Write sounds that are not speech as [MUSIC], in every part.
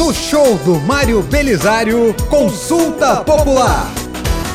No show do Mário Belisário, Consulta Popular.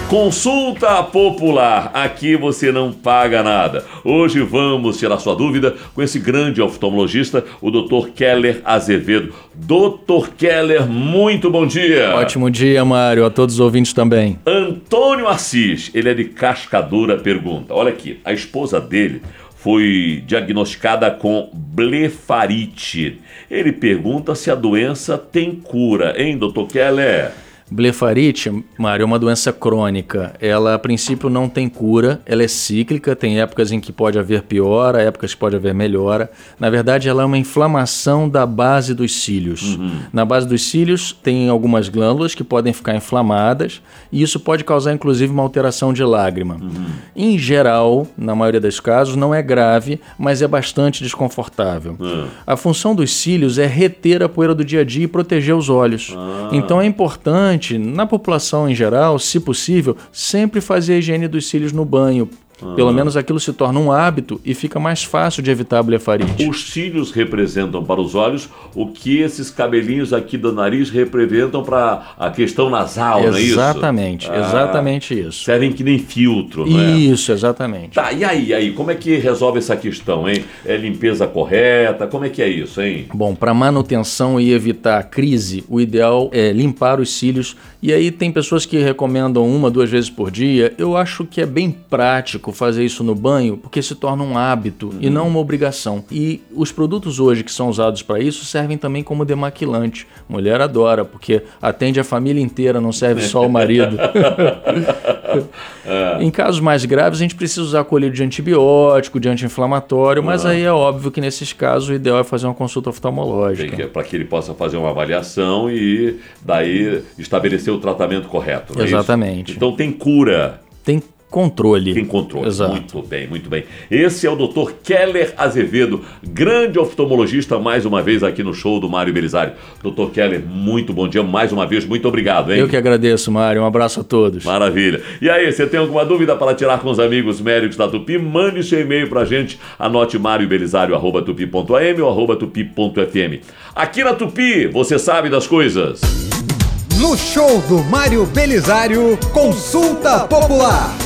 Consulta Popular. Aqui você não paga nada. Hoje vamos tirar sua dúvida com esse grande oftalmologista, o Dr. Keller Azevedo. Dr. Keller, muito bom dia. Ótimo dia, Mário. A todos os ouvintes também. Antônio Assis, ele é de Cascadura, pergunta. Olha aqui, a esposa dele foi diagnosticada com blefarite. Ele pergunta se a doença tem cura, hein, doutor Keller? Blefarite, Mário, é uma doença crônica. Ela, a princípio, não tem cura, ela é cíclica, tem épocas em que pode haver piora, épocas que pode haver melhora. Na verdade, ela é uma inflamação da base dos cílios. Uhum. Na base dos cílios, tem algumas glândulas que podem ficar inflamadas e isso pode causar, inclusive, uma alteração de lágrima. Uhum. Em geral, na maioria dos casos, não é grave, mas é bastante desconfortável. Uhum. A função dos cílios é reter a poeira do dia a dia e proteger os olhos. Ah. Então, é importante importante, na população em geral, se possível, sempre fazer a higiene dos cílios no banho, pelo menos aquilo se torna um hábito e fica mais fácil de evitar a blefarite. Os cílios representam para os olhos o que esses cabelinhos aqui do nariz representam para a questão nasal, exatamente, não é isso? Exatamente, ah, exatamente isso. Servem que nem filtro, não é? Isso, exatamente. Tá, e aí, aí, como é que resolve essa questão, hein? É limpeza correta? Como é que é isso, hein? Bom, para manutenção e evitar crise, o ideal é limpar os cílios. E aí tem pessoas que recomendam uma, duas vezes por dia. Eu acho que é bem prático fazer isso no banho porque se torna um hábito uhum. e não uma obrigação. E os produtos hoje que são usados para isso servem também como demaquilante. Mulher adora porque atende a família inteira, não serve só o marido. [LAUGHS] É. Em casos mais graves, a gente precisa usar colírio de antibiótico, de anti-inflamatório, mas aí é óbvio que nesses casos o ideal é fazer uma consulta oftalmológica. Para que ele possa fazer uma avaliação e daí estabelecer o tratamento correto. É Exatamente. É então tem cura. Tem controle. Tem controle. Exato. Muito bem, muito bem. Esse é o Dr. Keller Azevedo, grande oftalmologista, mais uma vez aqui no show do Mário Belisário. Dr. Keller, muito bom dia, mais uma vez, muito obrigado, hein? Eu que agradeço, Mário. Um abraço a todos. Maravilha. E aí, você tem alguma dúvida para tirar com os amigos médicos da Tupi? Mande seu e-mail pra gente. Anote mariobelisário.tupi.am ou arroba tupi.fm. Aqui na Tupi, você sabe das coisas. No show do Mário Belisário, consulta popular.